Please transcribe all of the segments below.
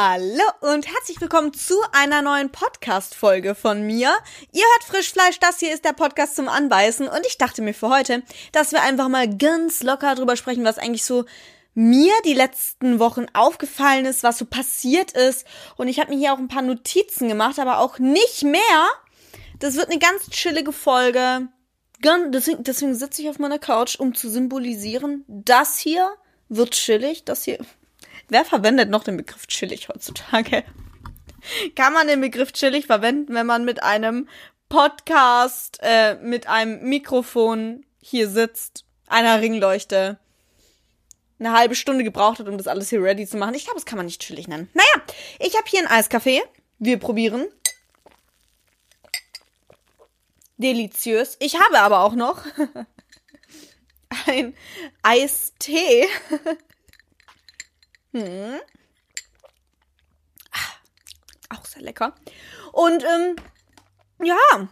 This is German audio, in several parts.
Hallo und herzlich willkommen zu einer neuen Podcast-Folge von mir. Ihr hört Frischfleisch, das hier ist der Podcast zum Anbeißen und ich dachte mir für heute, dass wir einfach mal ganz locker drüber sprechen, was eigentlich so mir die letzten Wochen aufgefallen ist, was so passiert ist. Und ich habe mir hier auch ein paar Notizen gemacht, aber auch nicht mehr. Das wird eine ganz chillige Folge. Deswegen, deswegen sitze ich auf meiner Couch, um zu symbolisieren, das hier wird chillig, das hier Wer verwendet noch den Begriff chillig heutzutage? Kann man den Begriff chillig verwenden, wenn man mit einem Podcast, äh, mit einem Mikrofon hier sitzt, einer Ringleuchte, eine halbe Stunde gebraucht hat, um das alles hier ready zu machen? Ich glaube, das kann man nicht chillig nennen. Naja, ich habe hier ein Eiskaffee. Wir probieren. Deliziös. Ich habe aber auch noch ein Eistee. Hm. Ah, auch sehr lecker. Und ähm, ja,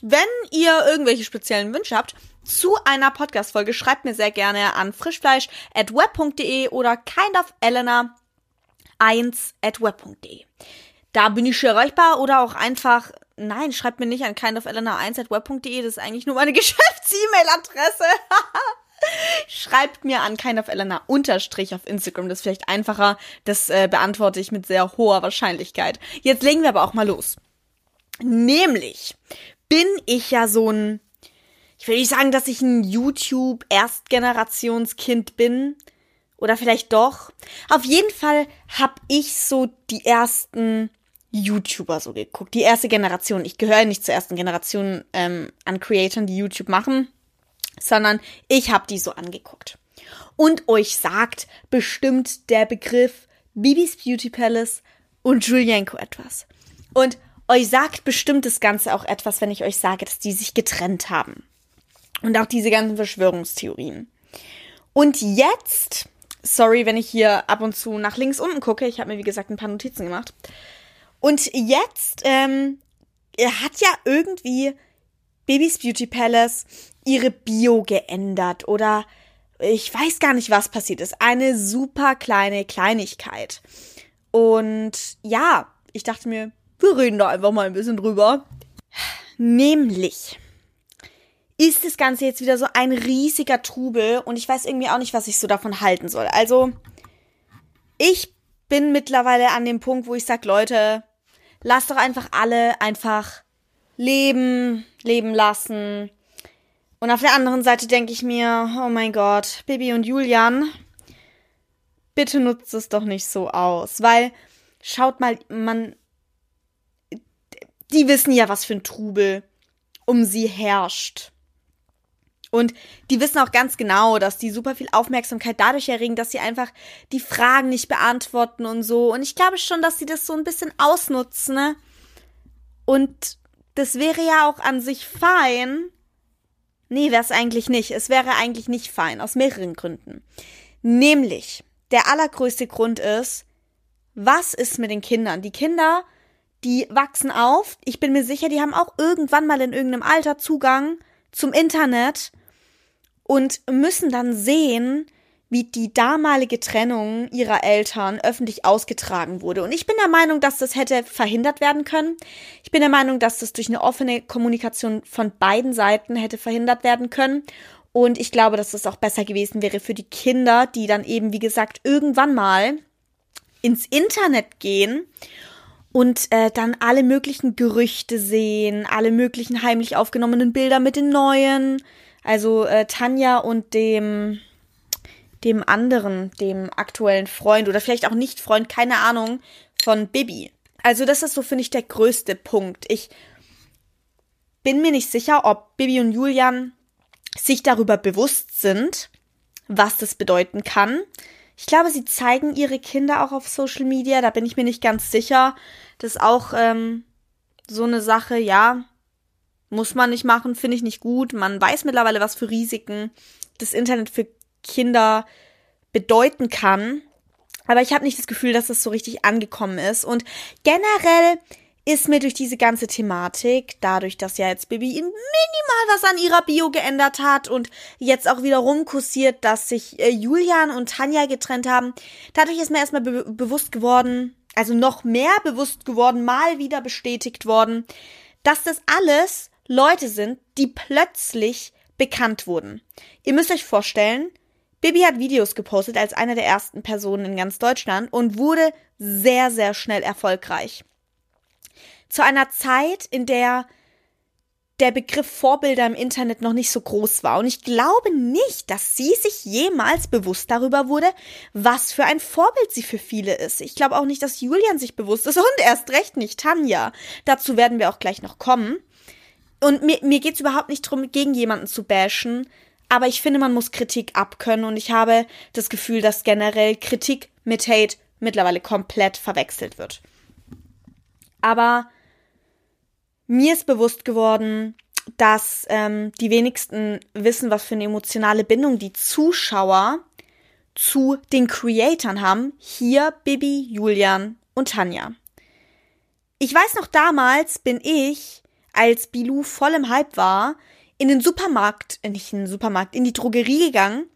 wenn ihr irgendwelche speziellen Wünsche habt zu einer Podcast-Folge, schreibt mir sehr gerne an frischfleisch.web.de oder kindofeleanor1 at web.de. Da bin ich erreichbar oder auch einfach, nein, schreibt mir nicht an kindofeleanor1 at web.de, das ist eigentlich nur meine Geschäfts-E-Mail-Adresse. Schreibt mir an kind of Elena unterstrich auf Instagram. Das ist vielleicht einfacher. Das äh, beantworte ich mit sehr hoher Wahrscheinlichkeit. Jetzt legen wir aber auch mal los. Nämlich bin ich ja so ein, ich will nicht sagen, dass ich ein YouTube Erstgenerationskind bin. Oder vielleicht doch. Auf jeden Fall habe ich so die ersten YouTuber so geguckt. Die erste Generation. Ich gehöre nicht zur ersten Generation ähm, an Creatoren, die YouTube machen sondern ich habe die so angeguckt. Und euch sagt bestimmt der Begriff Bibis Beauty Palace und Julienko etwas. Und euch sagt bestimmt das Ganze auch etwas, wenn ich euch sage, dass die sich getrennt haben. Und auch diese ganzen Verschwörungstheorien. Und jetzt, sorry, wenn ich hier ab und zu nach links unten gucke, ich habe mir wie gesagt ein paar Notizen gemacht. Und jetzt ähm, hat ja irgendwie Babys Beauty Palace ihre Bio geändert oder ich weiß gar nicht, was passiert ist. Eine super kleine Kleinigkeit. Und ja, ich dachte mir, wir reden da einfach mal ein bisschen drüber. Nämlich ist das Ganze jetzt wieder so ein riesiger Trubel und ich weiß irgendwie auch nicht, was ich so davon halten soll. Also, ich bin mittlerweile an dem Punkt, wo ich sage, Leute, lasst doch einfach alle einfach leben, leben lassen. Und auf der anderen Seite denke ich mir, oh mein Gott, Bibi und Julian, bitte nutzt es doch nicht so aus, weil schaut mal, man, die wissen ja, was für ein Trubel um sie herrscht. Und die wissen auch ganz genau, dass die super viel Aufmerksamkeit dadurch erregen, dass sie einfach die Fragen nicht beantworten und so. Und ich glaube schon, dass sie das so ein bisschen ausnutzen, ne? Und das wäre ja auch an sich fein, Nee, wäre es eigentlich nicht. Es wäre eigentlich nicht fein, aus mehreren Gründen. Nämlich, der allergrößte Grund ist, was ist mit den Kindern? Die Kinder, die wachsen auf. Ich bin mir sicher, die haben auch irgendwann mal in irgendeinem Alter Zugang zum Internet und müssen dann sehen, wie die damalige Trennung ihrer Eltern öffentlich ausgetragen wurde. Und ich bin der Meinung, dass das hätte verhindert werden können. Ich bin der Meinung, dass das durch eine offene Kommunikation von beiden Seiten hätte verhindert werden können. Und ich glaube, dass das auch besser gewesen wäre für die Kinder, die dann eben, wie gesagt, irgendwann mal ins Internet gehen und äh, dann alle möglichen Gerüchte sehen, alle möglichen heimlich aufgenommenen Bilder mit den neuen. Also äh, Tanja und dem dem anderen, dem aktuellen Freund oder vielleicht auch nicht Freund, keine Ahnung, von Bibi. Also das ist so, finde ich, der größte Punkt. Ich bin mir nicht sicher, ob Bibi und Julian sich darüber bewusst sind, was das bedeuten kann. Ich glaube, sie zeigen ihre Kinder auch auf Social Media, da bin ich mir nicht ganz sicher. Das ist auch ähm, so eine Sache, ja, muss man nicht machen, finde ich nicht gut. Man weiß mittlerweile, was für Risiken das Internet für Kinder bedeuten kann. Aber ich habe nicht das Gefühl, dass das so richtig angekommen ist. Und generell ist mir durch diese ganze Thematik, dadurch, dass ja jetzt Bibi minimal was an ihrer Bio geändert hat und jetzt auch wieder rumkursiert, dass sich äh, Julian und Tanja getrennt haben, dadurch ist mir erstmal be bewusst geworden, also noch mehr bewusst geworden, mal wieder bestätigt worden, dass das alles Leute sind, die plötzlich bekannt wurden. Ihr müsst euch vorstellen, Bibi hat Videos gepostet als eine der ersten Personen in ganz Deutschland und wurde sehr, sehr schnell erfolgreich. Zu einer Zeit, in der der Begriff Vorbilder im Internet noch nicht so groß war. Und ich glaube nicht, dass sie sich jemals bewusst darüber wurde, was für ein Vorbild sie für viele ist. Ich glaube auch nicht, dass Julian sich bewusst ist und erst recht nicht Tanja. Dazu werden wir auch gleich noch kommen. Und mir, mir geht es überhaupt nicht darum, gegen jemanden zu bashen, aber ich finde, man muss Kritik abkönnen und ich habe das Gefühl, dass generell Kritik mit Hate mittlerweile komplett verwechselt wird. Aber mir ist bewusst geworden, dass ähm, die wenigsten wissen, was für eine emotionale Bindung die Zuschauer zu den Creatoren haben. Hier Bibi, Julian und Tanja. Ich weiß noch damals bin ich, als Bilou voll im Hype war, in den Supermarkt, äh, nicht in den Supermarkt, in die Drogerie gegangen.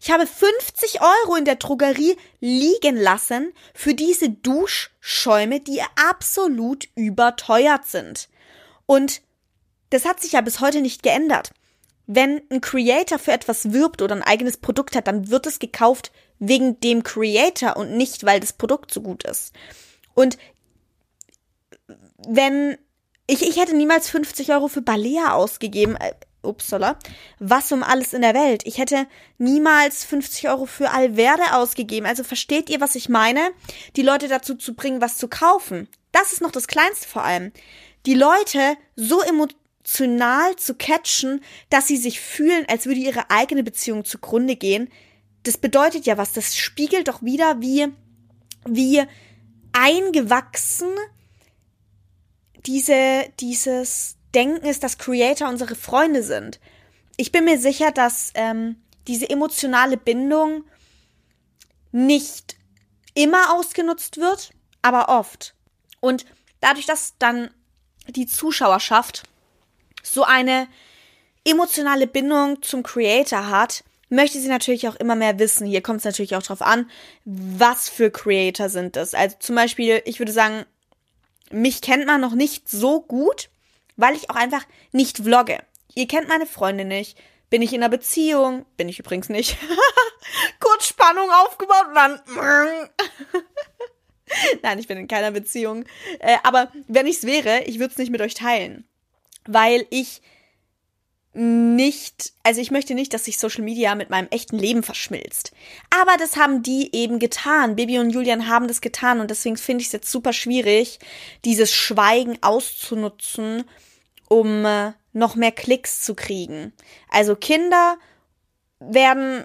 Ich habe 50 Euro in der Drogerie liegen lassen für diese Duschschäume, die absolut überteuert sind. Und das hat sich ja bis heute nicht geändert. Wenn ein Creator für etwas wirbt oder ein eigenes Produkt hat, dann wird es gekauft wegen dem Creator und nicht, weil das Produkt so gut ist. Und wenn ich, ich hätte niemals 50 Euro für Balea ausgegeben. Upsala, was um alles in der Welt. Ich hätte niemals 50 Euro für Alverde ausgegeben. Also versteht ihr, was ich meine? Die Leute dazu zu bringen, was zu kaufen. Das ist noch das Kleinste vor allem. Die Leute so emotional zu catchen, dass sie sich fühlen, als würde ihre eigene Beziehung zugrunde gehen. Das bedeutet ja was. Das spiegelt doch wieder, wie, wie eingewachsen diese, dieses Denken ist, dass Creator unsere Freunde sind. Ich bin mir sicher, dass ähm, diese emotionale Bindung nicht immer ausgenutzt wird, aber oft. Und dadurch, dass dann die Zuschauerschaft so eine emotionale Bindung zum Creator hat, möchte sie natürlich auch immer mehr wissen. Hier kommt es natürlich auch drauf an, was für Creator sind das. Also zum Beispiel, ich würde sagen, mich kennt man noch nicht so gut, weil ich auch einfach nicht vlogge. Ihr kennt meine Freunde nicht. Bin ich in einer Beziehung? Bin ich übrigens nicht. Kurz Spannung aufgebaut und dann. Nein, ich bin in keiner Beziehung. Äh, aber wenn ich's wäre, ich würde es nicht mit euch teilen. Weil ich nicht, also ich möchte nicht, dass sich Social Media mit meinem echten Leben verschmilzt. Aber das haben die eben getan. Bibi und Julian haben das getan und deswegen finde ich es jetzt super schwierig, dieses Schweigen auszunutzen, um äh, noch mehr Klicks zu kriegen. Also Kinder werden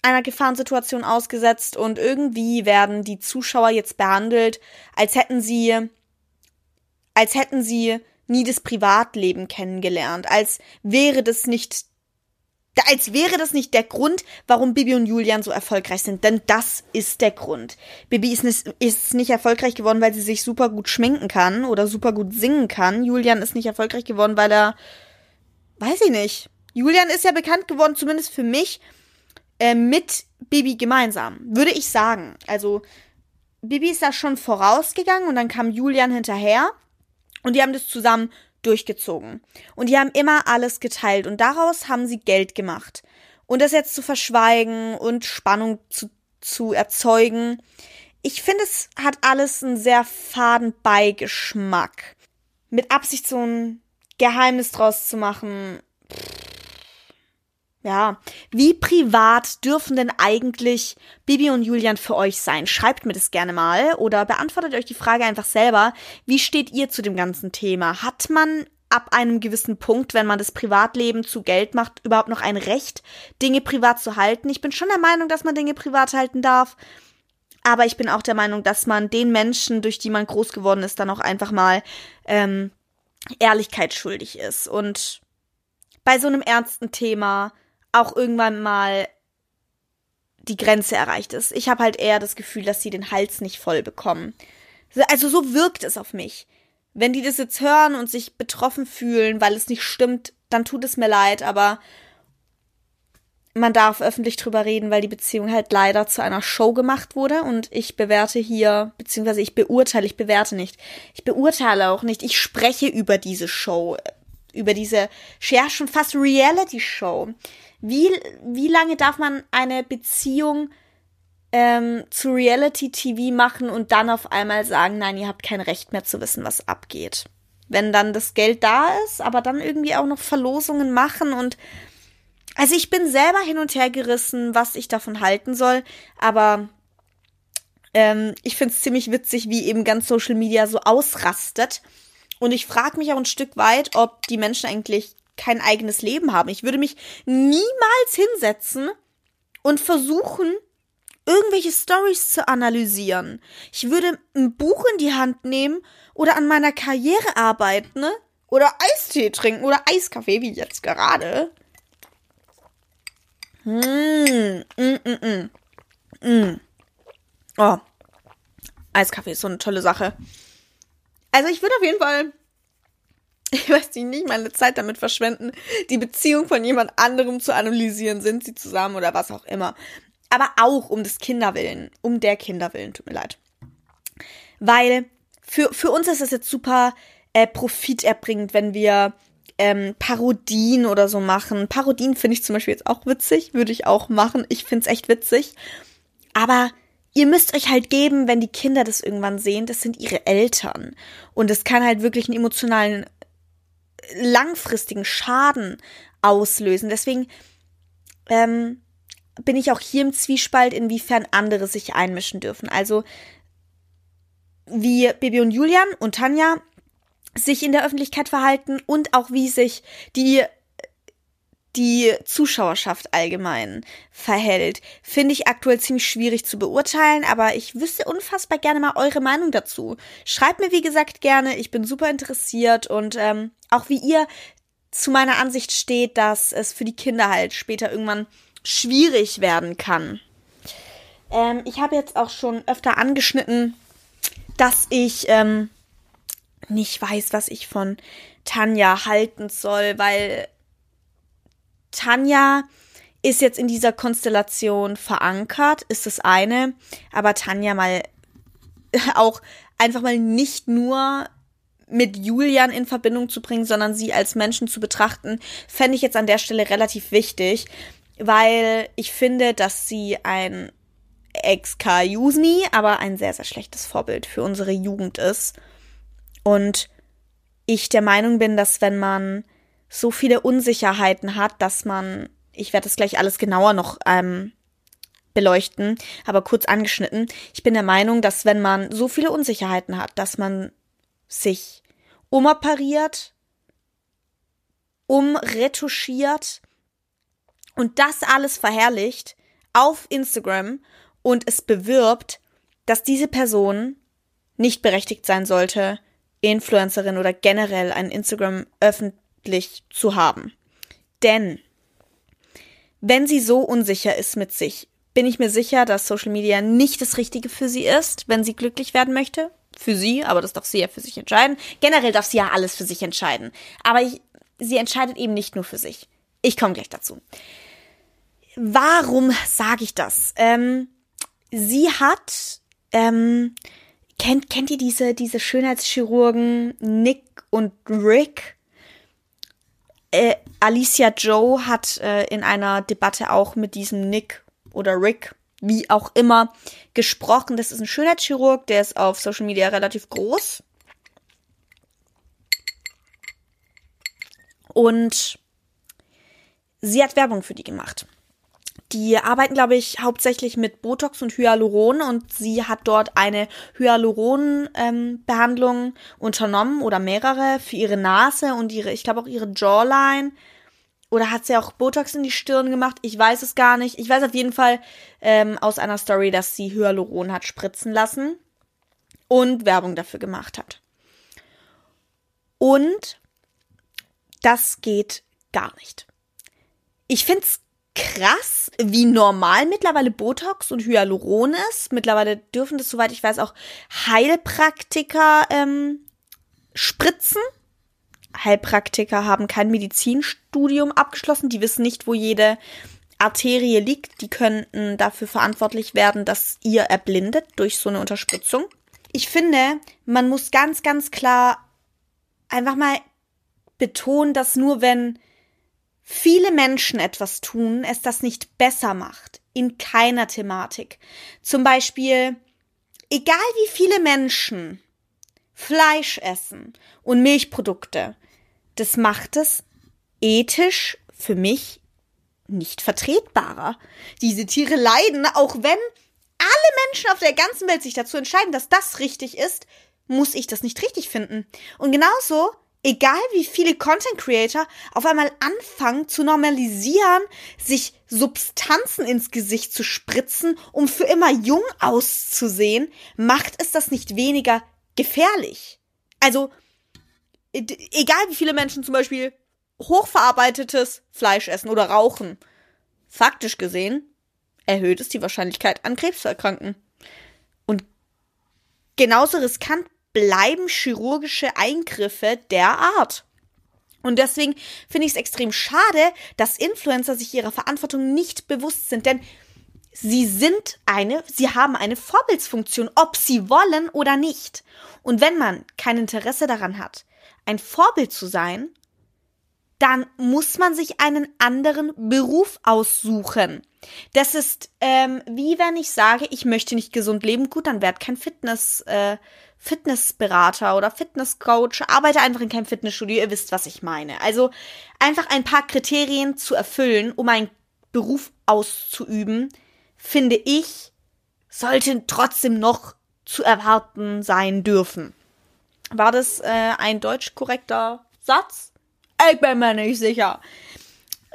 einer Gefahrensituation ausgesetzt und irgendwie werden die Zuschauer jetzt behandelt, als hätten sie, als hätten sie nie das Privatleben kennengelernt, als wäre das nicht als wäre das nicht der Grund, warum Bibi und Julian so erfolgreich sind. Denn das ist der Grund. Bibi ist nicht, erfolgreich geworden, weil sie sich super gut schminken kann oder super gut singen kann. Julian ist nicht erfolgreich geworden, weil er, weiß ich nicht. Julian ist ja bekannt geworden, zumindest für mich, äh, mit Bibi gemeinsam, würde ich sagen. Also, Bibi ist da schon vorausgegangen und dann kam Julian hinterher. Und die haben das zusammen durchgezogen. Und die haben immer alles geteilt und daraus haben sie Geld gemacht. Und das jetzt zu verschweigen und Spannung zu, zu erzeugen, ich finde, es hat alles einen sehr faden Beigeschmack. Mit Absicht so ein Geheimnis draus zu machen, pff, ja, wie privat dürfen denn eigentlich Bibi und Julian für euch sein? Schreibt mir das gerne mal oder beantwortet euch die Frage einfach selber. Wie steht ihr zu dem ganzen Thema? Hat man ab einem gewissen Punkt, wenn man das Privatleben zu Geld macht, überhaupt noch ein Recht, Dinge privat zu halten? Ich bin schon der Meinung, dass man Dinge privat halten darf. Aber ich bin auch der Meinung, dass man den Menschen, durch die man groß geworden ist, dann auch einfach mal ähm, Ehrlichkeit schuldig ist. Und bei so einem ernsten Thema auch irgendwann mal die Grenze erreicht ist. Ich habe halt eher das Gefühl, dass sie den Hals nicht voll bekommen. Also so wirkt es auf mich. Wenn die das jetzt hören und sich betroffen fühlen, weil es nicht stimmt, dann tut es mir leid, aber man darf öffentlich drüber reden, weil die Beziehung halt leider zu einer Show gemacht wurde und ich bewerte hier, beziehungsweise ich beurteile, ich bewerte nicht. Ich beurteile auch nicht, ich spreche über diese Show, über diese, ja, schon fast Reality-Show. Wie, wie lange darf man eine Beziehung ähm, zu Reality-TV machen und dann auf einmal sagen, nein, ihr habt kein Recht mehr zu wissen, was abgeht? Wenn dann das Geld da ist, aber dann irgendwie auch noch Verlosungen machen und also ich bin selber hin und her gerissen, was ich davon halten soll, aber ähm, ich finde es ziemlich witzig, wie eben ganz Social Media so ausrastet. Und ich frage mich auch ein Stück weit, ob die Menschen eigentlich kein eigenes Leben haben. Ich würde mich niemals hinsetzen und versuchen, irgendwelche Stories zu analysieren. Ich würde ein Buch in die Hand nehmen oder an meiner Karriere arbeiten, ne? Oder Eistee trinken oder Eiskaffee, wie jetzt gerade. Mm, mm, mm, mm. mm. Oh. Eiskaffee ist so eine tolle Sache. Also ich würde auf jeden Fall, ich weiß nicht, meine Zeit damit verschwenden, die Beziehung von jemand anderem zu analysieren. Sind sie zusammen oder was auch immer. Aber auch um des Kinderwillen, um der Kinderwillen, tut mir leid. Weil für, für uns ist es jetzt super äh, profiterbringend, wenn wir ähm, Parodien oder so machen. Parodien finde ich zum Beispiel jetzt auch witzig, würde ich auch machen. Ich finde es echt witzig. Aber ihr müsst euch halt geben, wenn die Kinder das irgendwann sehen, das sind ihre Eltern. Und es kann halt wirklich einen emotionalen, langfristigen Schaden auslösen. Deswegen ähm, bin ich auch hier im Zwiespalt, inwiefern andere sich einmischen dürfen. Also wie Baby und Julian und Tanja sich in der Öffentlichkeit verhalten und auch wie sich die die Zuschauerschaft allgemein verhält, finde ich aktuell ziemlich schwierig zu beurteilen, aber ich wüsste unfassbar gerne mal eure Meinung dazu. Schreibt mir, wie gesagt, gerne, ich bin super interessiert und ähm, auch wie ihr zu meiner Ansicht steht, dass es für die Kinder halt später irgendwann schwierig werden kann. Ähm, ich habe jetzt auch schon öfter angeschnitten, dass ich ähm, nicht weiß, was ich von Tanja halten soll, weil Tanja ist jetzt in dieser Konstellation verankert, ist das eine, aber Tanja mal auch einfach mal nicht nur mit Julian in Verbindung zu bringen, sondern sie als Menschen zu betrachten, fände ich jetzt an der Stelle relativ wichtig, weil ich finde, dass sie ein excuse me, aber ein sehr, sehr schlechtes Vorbild für unsere Jugend ist. Und ich der Meinung bin, dass wenn man so viele Unsicherheiten hat, dass man, ich werde das gleich alles genauer noch ähm, beleuchten, aber kurz angeschnitten. Ich bin der Meinung, dass wenn man so viele Unsicherheiten hat, dass man sich umoperiert, umretuschiert und das alles verherrlicht auf Instagram und es bewirbt, dass diese Person nicht berechtigt sein sollte, Influencerin oder generell ein Instagram öffentlich zu haben. Denn wenn sie so unsicher ist mit sich, bin ich mir sicher, dass Social Media nicht das Richtige für sie ist, wenn sie glücklich werden möchte. Für sie, aber das darf sie ja für sich entscheiden. Generell darf sie ja alles für sich entscheiden. Aber ich, sie entscheidet eben nicht nur für sich. Ich komme gleich dazu. Warum sage ich das? Ähm, sie hat, ähm, kennt, kennt ihr diese, diese Schönheitschirurgen Nick und Rick? Äh, Alicia Joe hat äh, in einer Debatte auch mit diesem Nick oder Rick, wie auch immer, gesprochen. Das ist ein Schönheitschirurg, der ist auf Social Media relativ groß. Und sie hat Werbung für die gemacht. Die arbeiten, glaube ich, hauptsächlich mit Botox und Hyaluron und sie hat dort eine Hyaluron-Behandlung ähm, unternommen oder mehrere für ihre Nase und ihre, ich glaube auch ihre Jawline. Oder hat sie auch Botox in die Stirn gemacht? Ich weiß es gar nicht. Ich weiß auf jeden Fall ähm, aus einer Story, dass sie Hyaluron hat spritzen lassen und Werbung dafür gemacht hat. Und das geht gar nicht. Ich finde es krass, wie normal mittlerweile Botox und Hyaluron ist. Mittlerweile dürfen das, soweit ich weiß, auch Heilpraktiker ähm, spritzen. Heilpraktiker haben kein Medizinstudium abgeschlossen. Die wissen nicht, wo jede Arterie liegt, die könnten dafür verantwortlich werden, dass ihr erblindet durch so eine Unterspritzung. Ich finde, man muss ganz, ganz klar einfach mal betonen, dass nur wenn viele Menschen etwas tun, es das nicht besser macht. In keiner Thematik. Zum Beispiel, egal wie viele Menschen Fleisch essen und Milchprodukte, das macht es ethisch für mich nicht vertretbarer. Diese Tiere leiden, auch wenn alle Menschen auf der ganzen Welt sich dazu entscheiden, dass das richtig ist, muss ich das nicht richtig finden. Und genauso, egal wie viele Content Creator auf einmal anfangen zu normalisieren, sich Substanzen ins Gesicht zu spritzen, um für immer jung auszusehen, macht es das nicht weniger gefährlich. Also, egal wie viele Menschen zum Beispiel hochverarbeitetes Fleisch essen oder rauchen, faktisch gesehen erhöht es die Wahrscheinlichkeit an Krebs zu erkranken. Und genauso riskant bleiben chirurgische Eingriffe der Art. Und deswegen finde ich es extrem schade, dass Influencer sich ihrer Verantwortung nicht bewusst sind, denn sie sind eine, sie haben eine Vorbildsfunktion, ob sie wollen oder nicht. Und wenn man kein Interesse daran hat, ein Vorbild zu sein, dann muss man sich einen anderen Beruf aussuchen. Das ist ähm, wie wenn ich sage, ich möchte nicht gesund leben, gut, dann werd kein Fitness, äh, Fitnessberater oder Fitnesscoach, arbeite einfach in keinem Fitnessstudio, ihr wisst, was ich meine. Also einfach ein paar Kriterien zu erfüllen, um einen Beruf auszuüben, finde ich, sollte trotzdem noch zu erwarten sein dürfen. War das äh, ein deutsch korrekter Satz? Ich bin mir nicht sicher.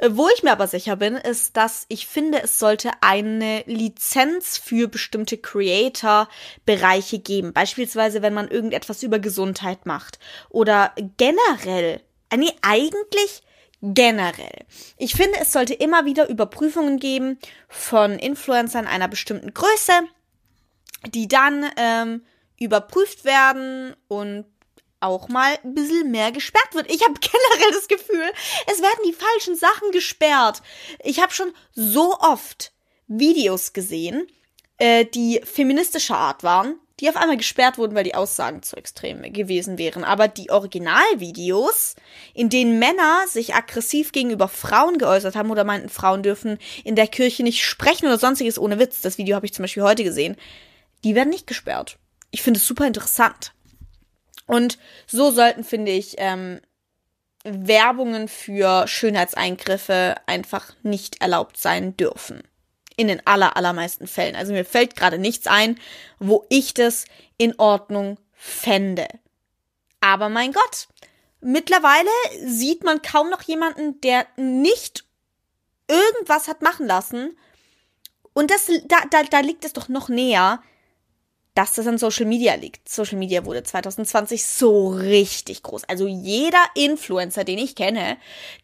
Wo ich mir aber sicher bin, ist, dass ich finde, es sollte eine Lizenz für bestimmte Creator-Bereiche geben. Beispielsweise, wenn man irgendetwas über Gesundheit macht. Oder generell. Äh, nee, eigentlich generell. Ich finde, es sollte immer wieder Überprüfungen geben von Influencern einer bestimmten Größe, die dann ähm, überprüft werden und auch mal ein bisschen mehr gesperrt wird. Ich habe generell das Gefühl, es werden die falschen Sachen gesperrt. Ich habe schon so oft Videos gesehen, äh, die feministischer Art waren, die auf einmal gesperrt wurden, weil die Aussagen zu extrem gewesen wären. Aber die Originalvideos, in denen Männer sich aggressiv gegenüber Frauen geäußert haben oder meinten, Frauen dürfen in der Kirche nicht sprechen oder sonstiges ohne Witz, das Video habe ich zum Beispiel heute gesehen, die werden nicht gesperrt. Ich finde es super interessant. Und so sollten, finde ich, ähm, Werbungen für Schönheitseingriffe einfach nicht erlaubt sein dürfen. In den aller, allermeisten Fällen. Also mir fällt gerade nichts ein, wo ich das in Ordnung fände. Aber mein Gott, mittlerweile sieht man kaum noch jemanden, der nicht irgendwas hat machen lassen. Und das, da, da, da liegt es doch noch näher, dass das an Social Media liegt. Social Media wurde 2020 so richtig groß. Also jeder Influencer, den ich kenne,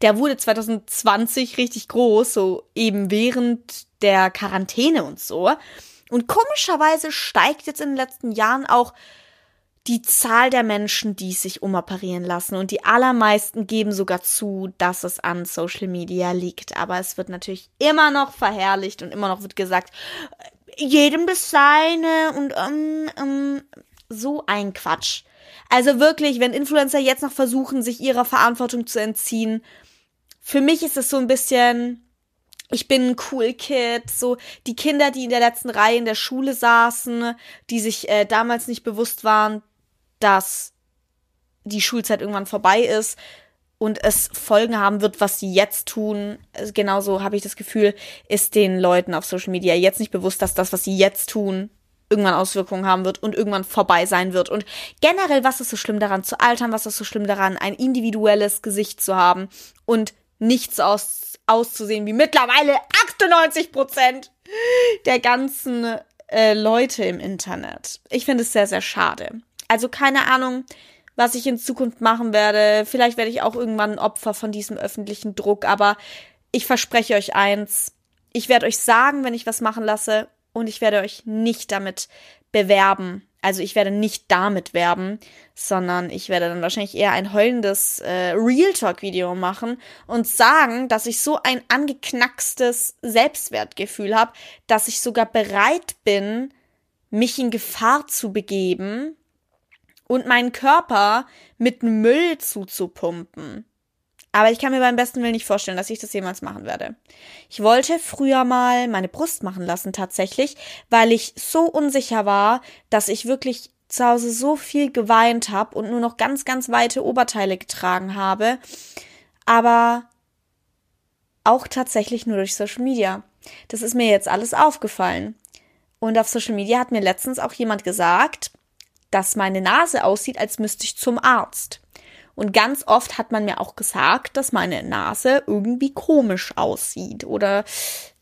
der wurde 2020 richtig groß, so eben während der Quarantäne und so. Und komischerweise steigt jetzt in den letzten Jahren auch die Zahl der Menschen, die sich umoperieren lassen. Und die allermeisten geben sogar zu, dass es an Social Media liegt. Aber es wird natürlich immer noch verherrlicht und immer noch wird gesagt, jedem das seine und ähm, ähm, so ein Quatsch. Also wirklich, wenn Influencer jetzt noch versuchen, sich ihrer Verantwortung zu entziehen, für mich ist es so ein bisschen, ich bin ein cool Kid, so die Kinder, die in der letzten Reihe in der Schule saßen, die sich äh, damals nicht bewusst waren, dass die Schulzeit irgendwann vorbei ist, und es Folgen haben wird, was sie jetzt tun. Genauso habe ich das Gefühl, ist den Leuten auf Social Media jetzt nicht bewusst, dass das, was sie jetzt tun, irgendwann Auswirkungen haben wird und irgendwann vorbei sein wird. Und generell, was ist so schlimm daran zu altern? Was ist so schlimm daran, ein individuelles Gesicht zu haben und nichts aus, auszusehen wie mittlerweile 98 Prozent der ganzen äh, Leute im Internet? Ich finde es sehr, sehr schade. Also keine Ahnung, was ich in Zukunft machen werde. Vielleicht werde ich auch irgendwann ein Opfer von diesem öffentlichen Druck, aber ich verspreche euch eins. Ich werde euch sagen, wenn ich was machen lasse und ich werde euch nicht damit bewerben. Also ich werde nicht damit werben, sondern ich werde dann wahrscheinlich eher ein heulendes äh, Real Talk Video machen und sagen, dass ich so ein angeknackstes Selbstwertgefühl habe, dass ich sogar bereit bin, mich in Gefahr zu begeben und meinen Körper mit Müll zuzupumpen. Aber ich kann mir beim besten Willen nicht vorstellen, dass ich das jemals machen werde. Ich wollte früher mal meine Brust machen lassen tatsächlich, weil ich so unsicher war, dass ich wirklich zu Hause so viel geweint habe und nur noch ganz, ganz weite Oberteile getragen habe. Aber auch tatsächlich nur durch Social Media. Das ist mir jetzt alles aufgefallen. Und auf Social Media hat mir letztens auch jemand gesagt, dass meine Nase aussieht, als müsste ich zum Arzt. Und ganz oft hat man mir auch gesagt, dass meine Nase irgendwie komisch aussieht. Oder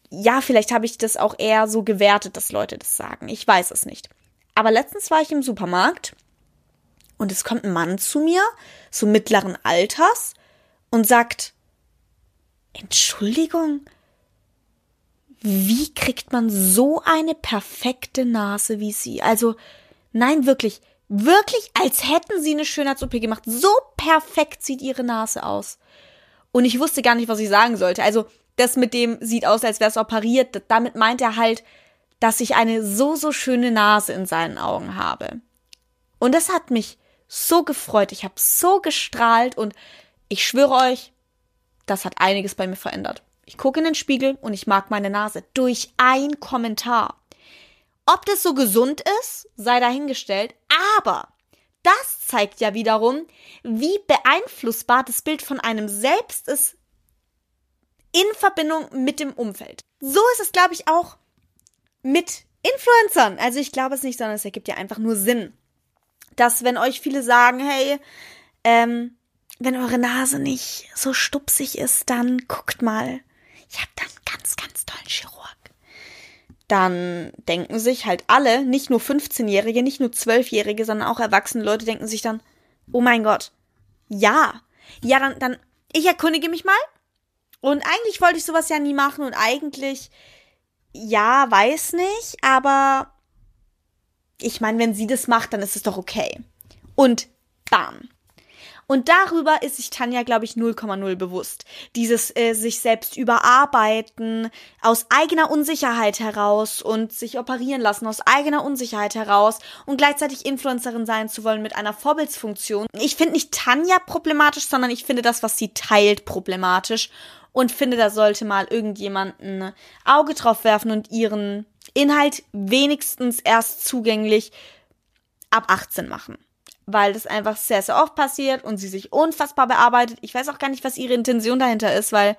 ja, vielleicht habe ich das auch eher so gewertet, dass Leute das sagen. Ich weiß es nicht. Aber letztens war ich im Supermarkt und es kommt ein Mann zu mir, so mittleren Alters, und sagt, Entschuldigung, wie kriegt man so eine perfekte Nase wie Sie? Also, nein, wirklich, Wirklich, als hätten sie eine Schönheits-OP gemacht. So perfekt sieht ihre Nase aus. Und ich wusste gar nicht, was ich sagen sollte. Also, das mit dem sieht aus, als wäre es operiert. Damit meint er halt, dass ich eine so, so schöne Nase in seinen Augen habe. Und das hat mich so gefreut. Ich habe so gestrahlt und ich schwöre euch, das hat einiges bei mir verändert. Ich gucke in den Spiegel und ich mag meine Nase. Durch ein Kommentar. Ob das so gesund ist, sei dahingestellt, aber das zeigt ja wiederum, wie beeinflussbar das Bild von einem selbst ist in Verbindung mit dem Umfeld. So ist es, glaube ich, auch mit Influencern. Also ich glaube es nicht, sondern es ergibt ja einfach nur Sinn. Dass wenn euch viele sagen, hey, ähm, wenn eure Nase nicht so stupsig ist, dann guckt mal. Ich habe dann ganz, ganz tollen Chirurg dann denken sich halt alle, nicht nur 15-Jährige, nicht nur 12-Jährige, sondern auch erwachsene Leute denken sich dann, oh mein Gott, ja. Ja, dann, dann, ich erkundige mich mal. Und eigentlich wollte ich sowas ja nie machen und eigentlich, ja, weiß nicht, aber ich meine, wenn sie das macht, dann ist es doch okay. Und bam. Und darüber ist sich Tanja, glaube ich, 0,0 bewusst. Dieses äh, sich selbst überarbeiten aus eigener Unsicherheit heraus und sich operieren lassen aus eigener Unsicherheit heraus und gleichzeitig Influencerin sein zu wollen mit einer Vorbildsfunktion. Ich finde nicht Tanja problematisch, sondern ich finde das, was sie teilt, problematisch und finde, da sollte mal irgendjemand ein Auge drauf werfen und ihren Inhalt wenigstens erst zugänglich ab 18 machen weil das einfach sehr, sehr oft passiert und sie sich unfassbar bearbeitet. Ich weiß auch gar nicht, was ihre Intention dahinter ist, weil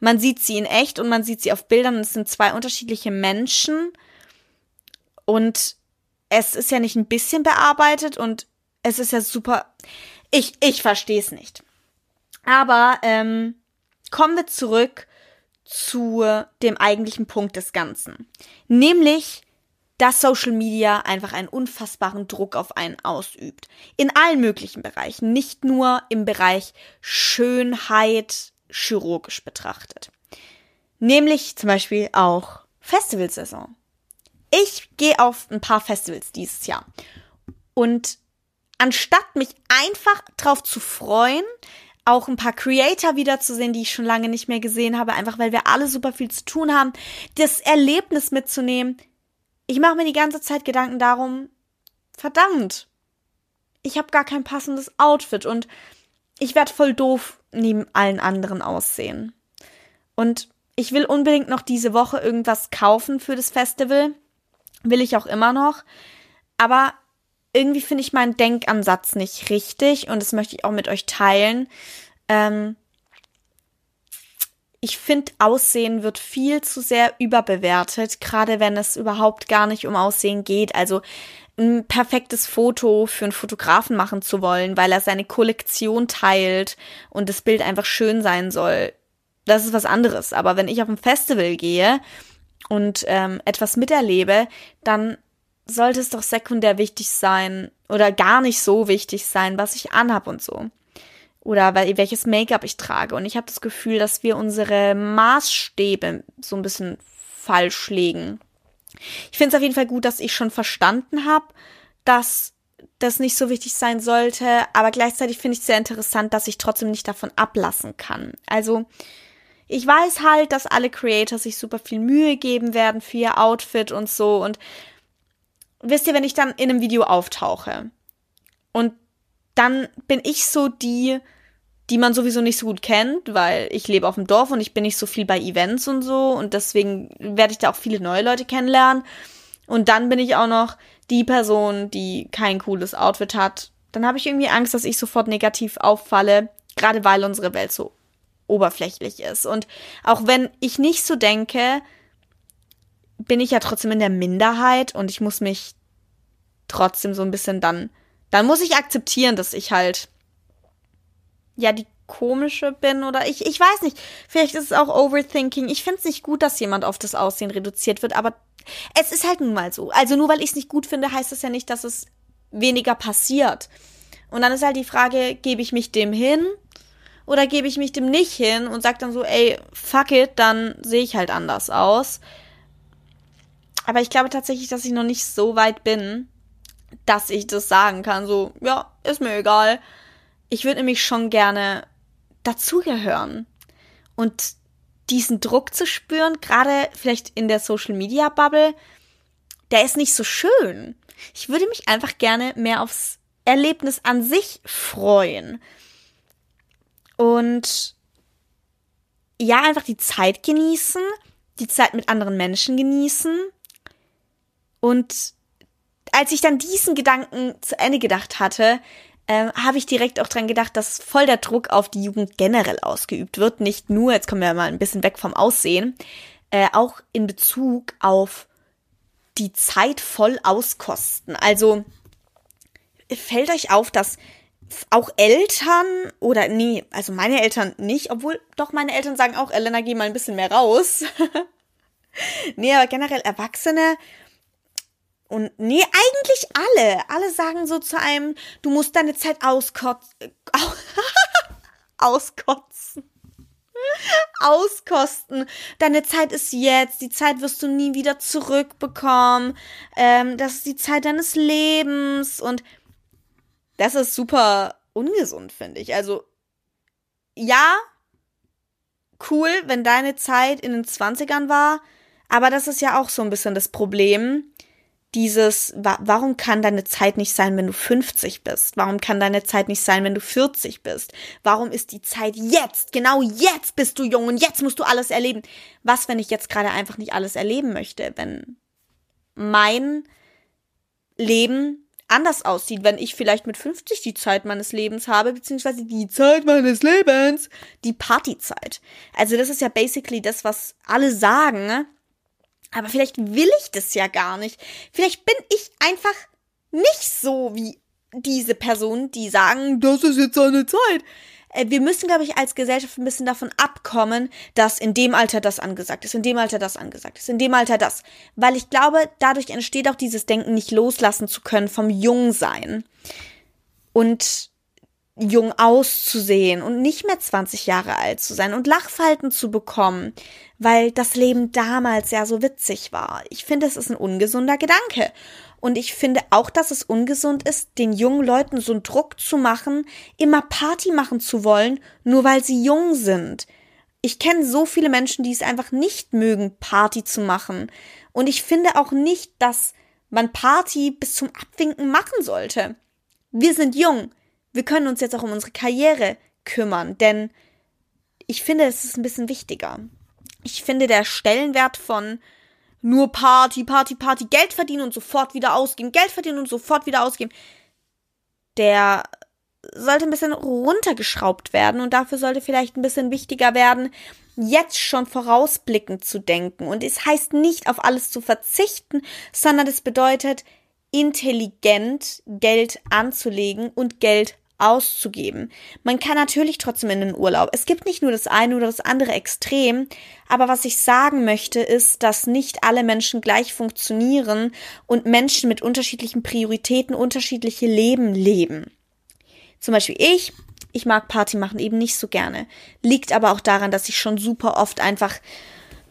man sieht sie in echt und man sieht sie auf Bildern und es sind zwei unterschiedliche Menschen und es ist ja nicht ein bisschen bearbeitet und es ist ja super. Ich, ich verstehe es nicht. Aber ähm, kommen wir zurück zu dem eigentlichen Punkt des Ganzen. Nämlich dass Social Media einfach einen unfassbaren Druck auf einen ausübt. In allen möglichen Bereichen, nicht nur im Bereich Schönheit chirurgisch betrachtet. Nämlich zum Beispiel auch Festivalsaison. Ich gehe auf ein paar Festivals dieses Jahr. Und anstatt mich einfach drauf zu freuen, auch ein paar Creator wiederzusehen, die ich schon lange nicht mehr gesehen habe, einfach weil wir alle super viel zu tun haben, das Erlebnis mitzunehmen, ich mache mir die ganze Zeit Gedanken darum, verdammt, ich habe gar kein passendes Outfit und ich werde voll doof neben allen anderen aussehen. Und ich will unbedingt noch diese Woche irgendwas kaufen für das Festival. Will ich auch immer noch. Aber irgendwie finde ich meinen Denkansatz nicht richtig und das möchte ich auch mit euch teilen. Ähm, ich finde, Aussehen wird viel zu sehr überbewertet, gerade wenn es überhaupt gar nicht um Aussehen geht. Also ein perfektes Foto für einen Fotografen machen zu wollen, weil er seine Kollektion teilt und das Bild einfach schön sein soll. Das ist was anderes. Aber wenn ich auf ein Festival gehe und ähm, etwas miterlebe, dann sollte es doch sekundär wichtig sein oder gar nicht so wichtig sein, was ich anhab und so oder weil, welches Make-up ich trage. Und ich habe das Gefühl, dass wir unsere Maßstäbe so ein bisschen falsch legen. Ich finde es auf jeden Fall gut, dass ich schon verstanden habe, dass das nicht so wichtig sein sollte, aber gleichzeitig finde ich es sehr interessant, dass ich trotzdem nicht davon ablassen kann. Also ich weiß halt, dass alle Creators sich super viel Mühe geben werden für ihr Outfit und so und wisst ihr, wenn ich dann in einem Video auftauche und dann bin ich so die, die man sowieso nicht so gut kennt, weil ich lebe auf dem Dorf und ich bin nicht so viel bei Events und so und deswegen werde ich da auch viele neue Leute kennenlernen. Und dann bin ich auch noch die Person, die kein cooles Outfit hat. Dann habe ich irgendwie Angst, dass ich sofort negativ auffalle, gerade weil unsere Welt so oberflächlich ist. Und auch wenn ich nicht so denke, bin ich ja trotzdem in der Minderheit und ich muss mich trotzdem so ein bisschen dann, dann muss ich akzeptieren, dass ich halt, ja, die komische bin oder ich, ich weiß nicht. Vielleicht ist es auch Overthinking. Ich finde es nicht gut, dass jemand auf das Aussehen reduziert wird, aber es ist halt nun mal so. Also nur weil ich es nicht gut finde, heißt das ja nicht, dass es weniger passiert. Und dann ist halt die Frage, gebe ich mich dem hin oder gebe ich mich dem nicht hin und sag dann so, ey, fuck it, dann sehe ich halt anders aus. Aber ich glaube tatsächlich, dass ich noch nicht so weit bin, dass ich das sagen kann. So, ja, ist mir egal. Ich würde nämlich schon gerne dazugehören. Und diesen Druck zu spüren, gerade vielleicht in der Social Media Bubble, der ist nicht so schön. Ich würde mich einfach gerne mehr aufs Erlebnis an sich freuen und ja, einfach die Zeit genießen, die Zeit mit anderen Menschen genießen. Und als ich dann diesen Gedanken zu Ende gedacht hatte, äh, habe ich direkt auch dran gedacht, dass voll der Druck auf die Jugend generell ausgeübt wird. Nicht nur, jetzt kommen wir mal ein bisschen weg vom Aussehen, äh, auch in Bezug auf die Zeit voll auskosten. Also fällt euch auf, dass auch Eltern oder nee, also meine Eltern nicht, obwohl doch meine Eltern sagen auch, Elena, geh mal ein bisschen mehr raus. nee, aber generell Erwachsene und nee, eigentlich alle. Alle sagen so zu einem, du musst deine Zeit auskotzen. auskotzen. Auskosten. Deine Zeit ist jetzt. Die Zeit wirst du nie wieder zurückbekommen. Ähm, das ist die Zeit deines Lebens. Und das ist super ungesund, finde ich. Also, ja, cool, wenn deine Zeit in den 20ern war, aber das ist ja auch so ein bisschen das Problem. Dieses, wa warum kann deine Zeit nicht sein, wenn du 50 bist? Warum kann deine Zeit nicht sein, wenn du 40 bist? Warum ist die Zeit jetzt? Genau jetzt bist du jung und jetzt musst du alles erleben. Was, wenn ich jetzt gerade einfach nicht alles erleben möchte? Wenn mein Leben anders aussieht, wenn ich vielleicht mit 50 die Zeit meines Lebens habe, beziehungsweise die Zeit meines Lebens, die Partyzeit. Also das ist ja basically das, was alle sagen. Aber vielleicht will ich das ja gar nicht. Vielleicht bin ich einfach nicht so wie diese Personen, die sagen, das ist jetzt eine Zeit. Äh, wir müssen, glaube ich, als Gesellschaft ein bisschen davon abkommen, dass in dem Alter das angesagt ist, in dem Alter das angesagt ist, in dem Alter das. Weil ich glaube, dadurch entsteht auch dieses Denken, nicht loslassen zu können vom Jungsein. Und jung auszusehen und nicht mehr 20 Jahre alt zu sein und Lachfalten zu bekommen, weil das Leben damals ja so witzig war. Ich finde, es ist ein ungesunder Gedanke. Und ich finde auch, dass es ungesund ist, den jungen Leuten so einen Druck zu machen, immer Party machen zu wollen, nur weil sie jung sind. Ich kenne so viele Menschen, die es einfach nicht mögen, Party zu machen. Und ich finde auch nicht, dass man Party bis zum Abwinken machen sollte. Wir sind jung. Wir können uns jetzt auch um unsere Karriere kümmern, denn ich finde, es ist ein bisschen wichtiger. Ich finde, der Stellenwert von nur Party, Party, Party, Geld verdienen und sofort wieder ausgeben, Geld verdienen und sofort wieder ausgeben. Der sollte ein bisschen runtergeschraubt werden und dafür sollte vielleicht ein bisschen wichtiger werden, jetzt schon vorausblickend zu denken. Und es heißt nicht auf alles zu verzichten, sondern es bedeutet intelligent Geld anzulegen und Geld auszugeben. Man kann natürlich trotzdem in den Urlaub. Es gibt nicht nur das eine oder das andere Extrem, aber was ich sagen möchte, ist, dass nicht alle Menschen gleich funktionieren und Menschen mit unterschiedlichen Prioritäten unterschiedliche Leben leben. Zum Beispiel ich, ich mag Party machen eben nicht so gerne. Liegt aber auch daran, dass ich schon super oft einfach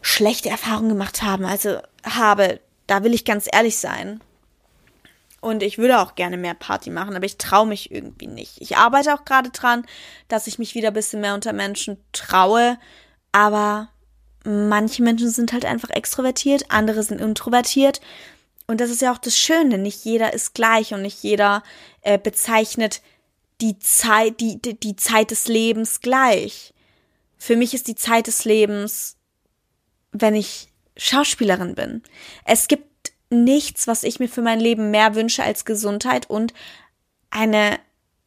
schlechte Erfahrungen gemacht habe. Also habe, da will ich ganz ehrlich sein. Und ich würde auch gerne mehr Party machen, aber ich traue mich irgendwie nicht. Ich arbeite auch gerade dran, dass ich mich wieder ein bisschen mehr unter Menschen traue. Aber manche Menschen sind halt einfach extrovertiert, andere sind introvertiert. Und das ist ja auch das Schöne. Nicht jeder ist gleich und nicht jeder äh, bezeichnet die Zeit, die, die, die Zeit des Lebens gleich. Für mich ist die Zeit des Lebens, wenn ich Schauspielerin bin. Es gibt nichts, was ich mir für mein Leben mehr wünsche als Gesundheit und eine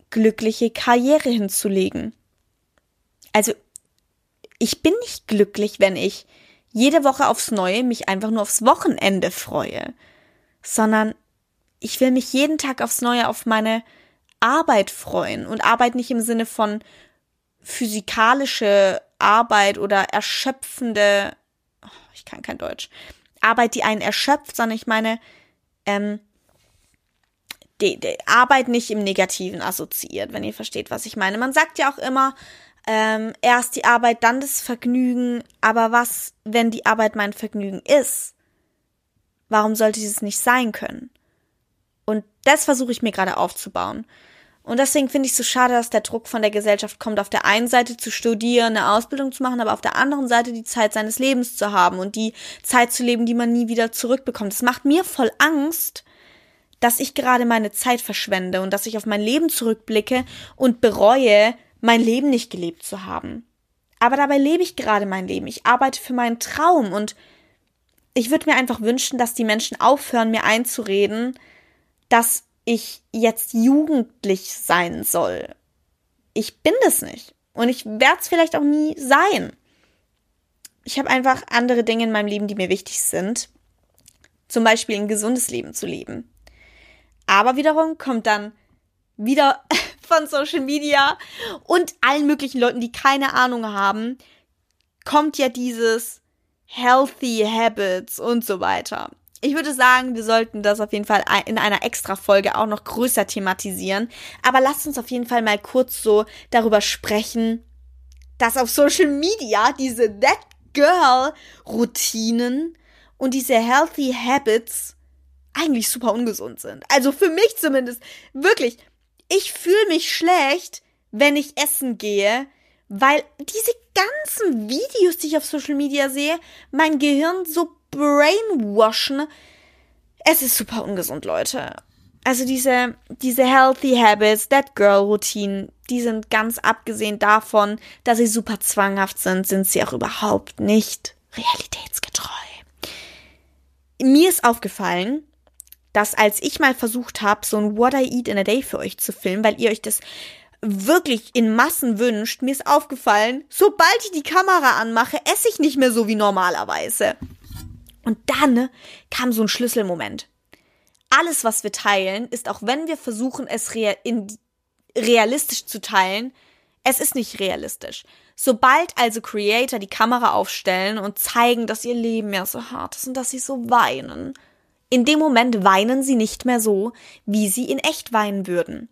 glückliche Karriere hinzulegen. Also, ich bin nicht glücklich, wenn ich jede Woche aufs Neue mich einfach nur aufs Wochenende freue, sondern ich will mich jeden Tag aufs Neue auf meine Arbeit freuen und Arbeit nicht im Sinne von physikalische Arbeit oder erschöpfende, oh, ich kann kein Deutsch, Arbeit, die einen erschöpft, sondern ich meine, ähm, die, die Arbeit nicht im Negativen assoziiert, wenn ihr versteht, was ich meine. Man sagt ja auch immer, ähm, erst die Arbeit, dann das Vergnügen, aber was, wenn die Arbeit mein Vergnügen ist? Warum sollte es nicht sein können? Und das versuche ich mir gerade aufzubauen. Und deswegen finde ich es so schade, dass der Druck von der Gesellschaft kommt, auf der einen Seite zu studieren, eine Ausbildung zu machen, aber auf der anderen Seite die Zeit seines Lebens zu haben und die Zeit zu leben, die man nie wieder zurückbekommt. Das macht mir voll Angst, dass ich gerade meine Zeit verschwende und dass ich auf mein Leben zurückblicke und bereue, mein Leben nicht gelebt zu haben. Aber dabei lebe ich gerade mein Leben. Ich arbeite für meinen Traum und ich würde mir einfach wünschen, dass die Menschen aufhören, mir einzureden, dass ich jetzt jugendlich sein soll. Ich bin das nicht. Und ich werde es vielleicht auch nie sein. Ich habe einfach andere Dinge in meinem Leben, die mir wichtig sind. Zum Beispiel ein gesundes Leben zu leben. Aber wiederum kommt dann wieder von Social Media und allen möglichen Leuten, die keine Ahnung haben, kommt ja dieses Healthy Habits und so weiter ich würde sagen, wir sollten das auf jeden Fall in einer extra Folge auch noch größer thematisieren. Aber lasst uns auf jeden Fall mal kurz so darüber sprechen, dass auf Social Media diese That Girl Routinen und diese Healthy Habits eigentlich super ungesund sind. Also für mich zumindest. Wirklich. Ich fühle mich schlecht, wenn ich essen gehe, weil diese ganzen Videos, die ich auf Social Media sehe, mein Gehirn so brainwashen. Es ist super ungesund, Leute. Also diese, diese Healthy Habits, That Girl Routine, die sind ganz abgesehen davon, dass sie super zwanghaft sind, sind sie auch überhaupt nicht realitätsgetreu. Mir ist aufgefallen, dass als ich mal versucht habe, so ein What I Eat in a Day für euch zu filmen, weil ihr euch das wirklich in Massen wünscht, mir ist aufgefallen, sobald ich die Kamera anmache, esse ich nicht mehr so wie normalerweise. Und dann kam so ein Schlüsselmoment. Alles, was wir teilen, ist, auch wenn wir versuchen, es rea realistisch zu teilen, es ist nicht realistisch. Sobald also Creator die Kamera aufstellen und zeigen, dass ihr Leben ja so hart ist und dass sie so weinen, in dem Moment weinen sie nicht mehr so, wie sie in echt weinen würden.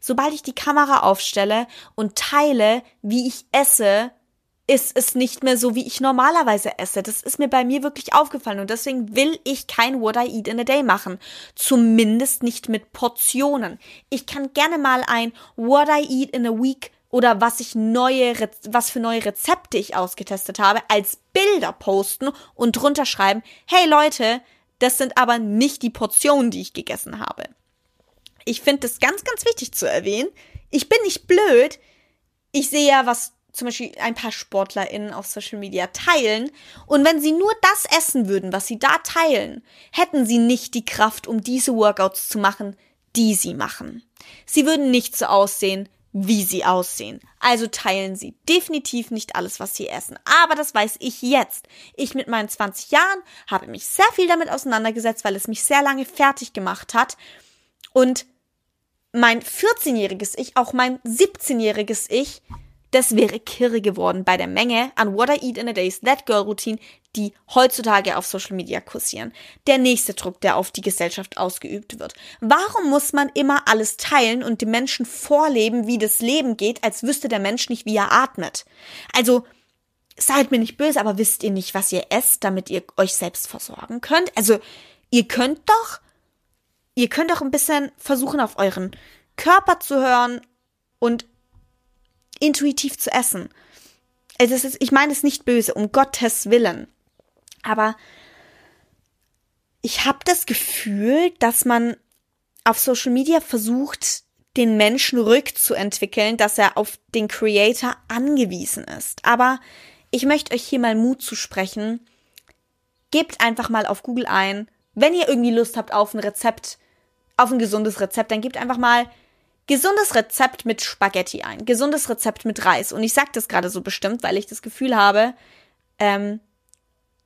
Sobald ich die Kamera aufstelle und teile, wie ich esse, ist es nicht mehr so, wie ich normalerweise esse. Das ist mir bei mir wirklich aufgefallen und deswegen will ich kein What I Eat in a Day machen. Zumindest nicht mit Portionen. Ich kann gerne mal ein What I Eat in a Week oder was ich neue, was für neue Rezepte ich ausgetestet habe, als Bilder posten und drunter schreiben, hey Leute, das sind aber nicht die Portionen, die ich gegessen habe. Ich finde das ganz, ganz wichtig zu erwähnen. Ich bin nicht blöd. Ich sehe ja, was zum Beispiel ein paar SportlerInnen auf Social Media teilen. Und wenn sie nur das essen würden, was sie da teilen, hätten sie nicht die Kraft, um diese Workouts zu machen, die sie machen. Sie würden nicht so aussehen, wie sie aussehen. Also teilen sie definitiv nicht alles, was sie essen. Aber das weiß ich jetzt. Ich mit meinen 20 Jahren habe mich sehr viel damit auseinandergesetzt, weil es mich sehr lange fertig gemacht hat. Und mein 14-jähriges Ich, auch mein 17-jähriges Ich, das wäre kirre geworden bei der Menge an What I Eat in a Day's That Girl Routine, die heutzutage auf Social Media kursieren. Der nächste Druck, der auf die Gesellschaft ausgeübt wird. Warum muss man immer alles teilen und dem Menschen vorleben, wie das Leben geht, als wüsste der Mensch nicht, wie er atmet? Also, seid mir nicht böse, aber wisst ihr nicht, was ihr esst, damit ihr euch selbst versorgen könnt? Also, ihr könnt doch ihr könnt auch ein bisschen versuchen, auf euren Körper zu hören und intuitiv zu essen. Es ist, ich meine es nicht böse, um Gottes Willen. Aber ich habe das Gefühl, dass man auf Social Media versucht, den Menschen rückzuentwickeln, dass er auf den Creator angewiesen ist. Aber ich möchte euch hier mal Mut zu sprechen. Gebt einfach mal auf Google ein, wenn ihr irgendwie Lust habt auf ein Rezept, auf ein gesundes Rezept, dann gebt einfach mal gesundes Rezept mit Spaghetti ein, gesundes Rezept mit Reis. Und ich sage das gerade so bestimmt, weil ich das Gefühl habe, ähm,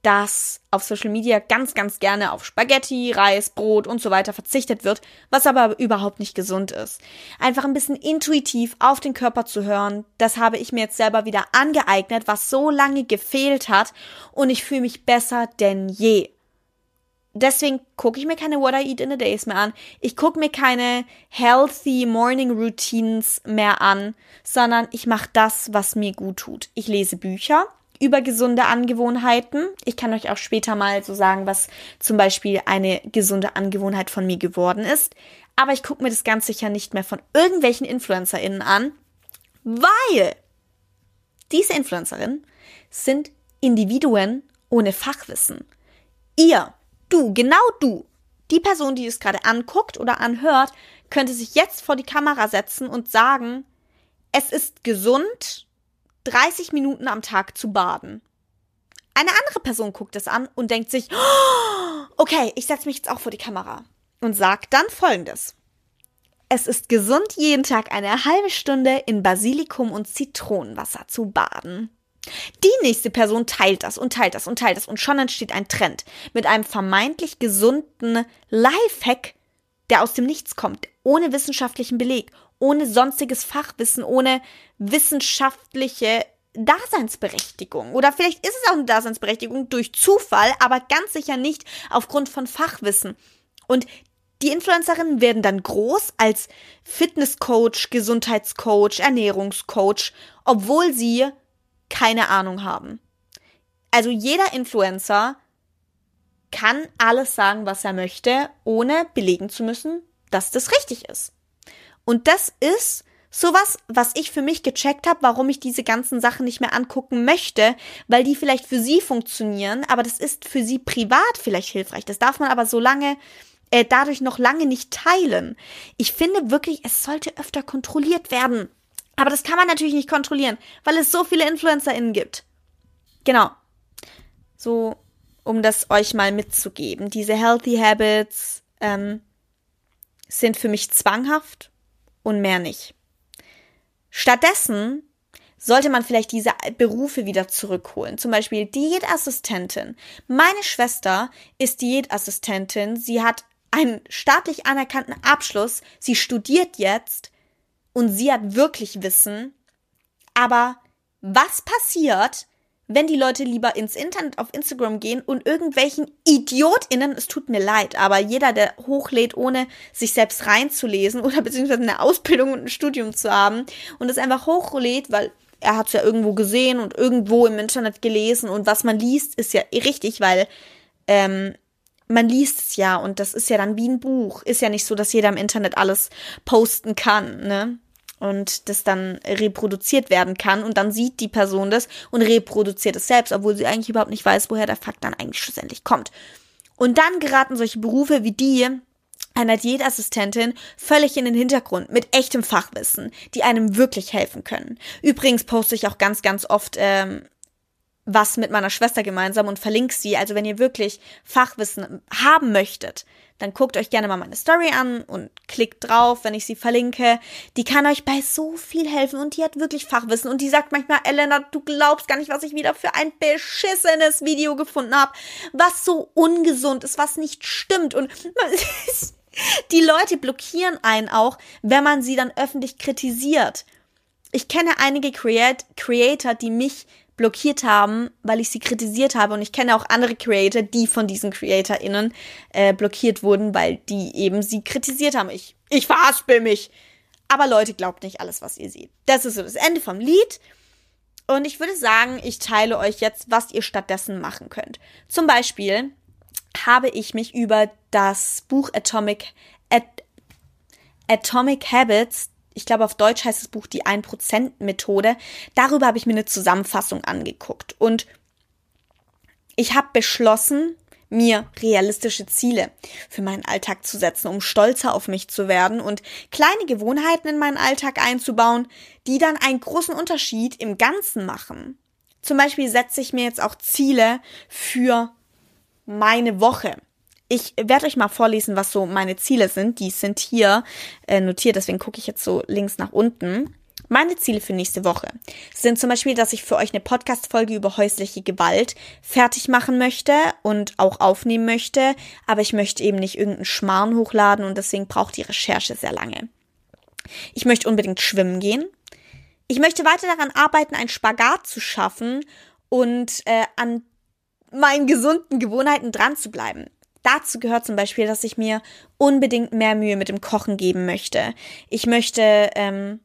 dass auf Social Media ganz, ganz gerne auf Spaghetti, Reis, Brot und so weiter verzichtet wird, was aber überhaupt nicht gesund ist. Einfach ein bisschen intuitiv auf den Körper zu hören, das habe ich mir jetzt selber wieder angeeignet, was so lange gefehlt hat und ich fühle mich besser denn je. Deswegen gucke ich mir keine What I Eat in a Days mehr an. Ich gucke mir keine Healthy Morning Routines mehr an, sondern ich mache das, was mir gut tut. Ich lese Bücher über gesunde Angewohnheiten. Ich kann euch auch später mal so sagen, was zum Beispiel eine gesunde Angewohnheit von mir geworden ist. Aber ich gucke mir das ganz sicher nicht mehr von irgendwelchen InfluencerInnen an, weil diese InfluencerInnen sind Individuen ohne Fachwissen. Ihr, du, genau du, die Person, die es gerade anguckt oder anhört, könnte sich jetzt vor die Kamera setzen und sagen, es ist gesund, 30 Minuten am Tag zu baden. Eine andere Person guckt es an und denkt sich, oh, okay, ich setze mich jetzt auch vor die Kamera und sagt dann folgendes. Es ist gesund, jeden Tag eine halbe Stunde in Basilikum und Zitronenwasser zu baden. Die nächste Person teilt das und teilt das und teilt das und schon entsteht ein Trend mit einem vermeintlich gesunden Lifehack, der aus dem Nichts kommt, ohne wissenschaftlichen Beleg, ohne sonstiges Fachwissen, ohne wissenschaftliche Daseinsberechtigung. Oder vielleicht ist es auch eine Daseinsberechtigung durch Zufall, aber ganz sicher nicht aufgrund von Fachwissen. Und die Influencerinnen werden dann groß als Fitnesscoach, Gesundheitscoach, Ernährungscoach, obwohl sie keine Ahnung haben. Also jeder Influencer kann alles sagen, was er möchte, ohne belegen zu müssen, dass das richtig ist. Und das ist sowas, was ich für mich gecheckt habe, warum ich diese ganzen Sachen nicht mehr angucken möchte, weil die vielleicht für sie funktionieren, aber das ist für sie privat vielleicht hilfreich. Das darf man aber so lange äh, dadurch noch lange nicht teilen. Ich finde wirklich, es sollte öfter kontrolliert werden. Aber das kann man natürlich nicht kontrollieren, weil es so viele InfluencerInnen gibt. Genau. So, um das euch mal mitzugeben. Diese Healthy Habits ähm, sind für mich zwanghaft und mehr nicht. Stattdessen sollte man vielleicht diese Berufe wieder zurückholen. Zum Beispiel Diätassistentin. Meine Schwester ist Diätassistentin. Sie hat einen staatlich anerkannten Abschluss. Sie studiert jetzt und sie hat wirklich Wissen. Aber was passiert, wenn die Leute lieber ins Internet auf Instagram gehen und irgendwelchen IdiotInnen, es tut mir leid, aber jeder, der hochlädt, ohne sich selbst reinzulesen oder beziehungsweise eine Ausbildung und ein Studium zu haben und es einfach hochlädt, weil er hat es ja irgendwo gesehen und irgendwo im Internet gelesen und was man liest, ist ja richtig, weil ähm, man liest es ja und das ist ja dann wie ein Buch. Ist ja nicht so, dass jeder im Internet alles posten kann, ne? und das dann reproduziert werden kann und dann sieht die Person das und reproduziert es selbst, obwohl sie eigentlich überhaupt nicht weiß, woher der Fakt dann eigentlich schlussendlich kommt. Und dann geraten solche Berufe wie die einer Diätassistentin völlig in den Hintergrund mit echtem Fachwissen, die einem wirklich helfen können. Übrigens poste ich auch ganz, ganz oft ähm, was mit meiner Schwester gemeinsam und verlinke sie. Also wenn ihr wirklich Fachwissen haben möchtet, dann guckt euch gerne mal meine Story an und klickt drauf, wenn ich sie verlinke. Die kann euch bei so viel helfen und die hat wirklich Fachwissen und die sagt manchmal, Elena, du glaubst gar nicht, was ich wieder für ein beschissenes Video gefunden habe, was so ungesund ist, was nicht stimmt und die Leute blockieren einen auch, wenn man sie dann öffentlich kritisiert. Ich kenne einige Creat Creator, die mich blockiert haben, weil ich sie kritisiert habe. Und ich kenne auch andere Creator, die von diesen CreatorInnen äh, blockiert wurden, weil die eben sie kritisiert haben. Ich, ich verhaspel mich. Aber Leute, glaubt nicht alles, was ihr seht. Das ist so das Ende vom Lied. Und ich würde sagen, ich teile euch jetzt, was ihr stattdessen machen könnt. Zum Beispiel habe ich mich über das Buch Atomic At Atomic Habits, ich glaube auf Deutsch heißt das Buch die 1%-Methode, darüber habe ich mir eine Zusammenfassung angeguckt. Und ich habe beschlossen, mir realistische Ziele für meinen Alltag zu setzen, um stolzer auf mich zu werden und kleine Gewohnheiten in meinen Alltag einzubauen, die dann einen großen Unterschied im Ganzen machen. Zum Beispiel setze ich mir jetzt auch Ziele für meine Woche. Ich werde euch mal vorlesen, was so meine Ziele sind. Die sind hier äh, notiert, deswegen gucke ich jetzt so links nach unten. Meine Ziele für nächste Woche sind zum Beispiel, dass ich für euch eine Podcast-Folge über häusliche Gewalt fertig machen möchte und auch aufnehmen möchte, aber ich möchte eben nicht irgendeinen Schmarrn hochladen und deswegen braucht die Recherche sehr lange. Ich möchte unbedingt schwimmen gehen. Ich möchte weiter daran arbeiten, einen Spagat zu schaffen und äh, an meinen gesunden Gewohnheiten dran zu bleiben. Dazu gehört zum Beispiel, dass ich mir unbedingt mehr Mühe mit dem Kochen geben möchte. Ich möchte ähm,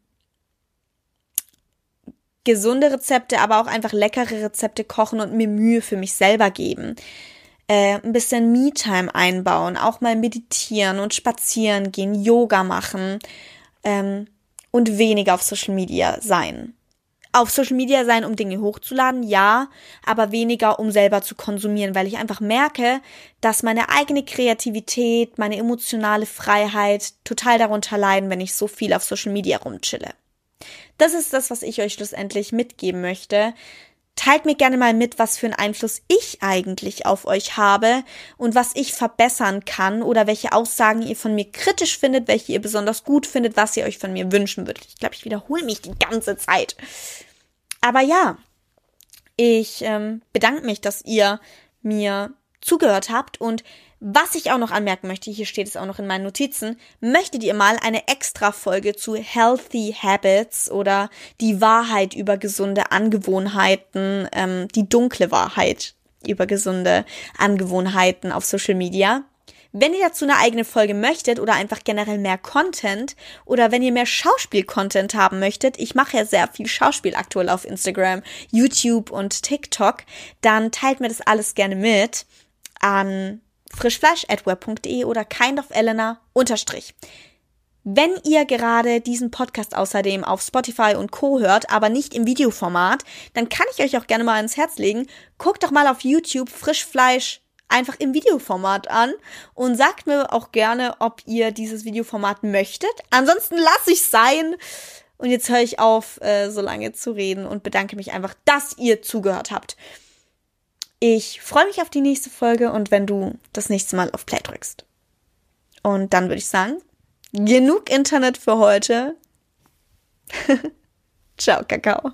gesunde Rezepte, aber auch einfach leckere Rezepte kochen und mir Mühe für mich selber geben. Äh, ein bisschen Me-Time einbauen, auch mal meditieren und spazieren gehen, Yoga machen ähm, und weniger auf Social Media sein. Auf Social Media sein, um Dinge hochzuladen, ja, aber weniger, um selber zu konsumieren, weil ich einfach merke, dass meine eigene Kreativität, meine emotionale Freiheit total darunter leiden, wenn ich so viel auf Social Media rumchille. Das ist das, was ich euch schlussendlich mitgeben möchte. Teilt mir gerne mal mit, was für einen Einfluss ich eigentlich auf euch habe und was ich verbessern kann oder welche Aussagen ihr von mir kritisch findet, welche ihr besonders gut findet, was ihr euch von mir wünschen würdet. Ich glaube, ich wiederhole mich die ganze Zeit. Aber ja, ich ähm, bedanke mich, dass ihr mir zugehört habt und was ich auch noch anmerken möchte, hier steht es auch noch in meinen Notizen, möchtet ihr mal eine extra Folge zu Healthy Habits oder die Wahrheit über gesunde Angewohnheiten, ähm, die dunkle Wahrheit über gesunde Angewohnheiten auf Social Media? Wenn ihr dazu eine eigene Folge möchtet oder einfach generell mehr Content oder wenn ihr mehr Schauspiel-Content haben möchtet, ich mache ja sehr viel Schauspiel aktuell auf Instagram, YouTube und TikTok, dann teilt mir das alles gerne mit an frischfleisch.web.de oder kindofelena unterstrich. Wenn ihr gerade diesen Podcast außerdem auf Spotify und Co. hört, aber nicht im Videoformat, dann kann ich euch auch gerne mal ins Herz legen. Guckt doch mal auf YouTube Frischfleisch einfach im Videoformat an und sagt mir auch gerne, ob ihr dieses Videoformat möchtet. Ansonsten lasse ich sein. Und jetzt höre ich auf, äh, so lange zu reden und bedanke mich einfach, dass ihr zugehört habt. Ich freue mich auf die nächste Folge und wenn du das nächste Mal auf Play drückst. Und dann würde ich sagen, genug Internet für heute. Ciao, Kakao.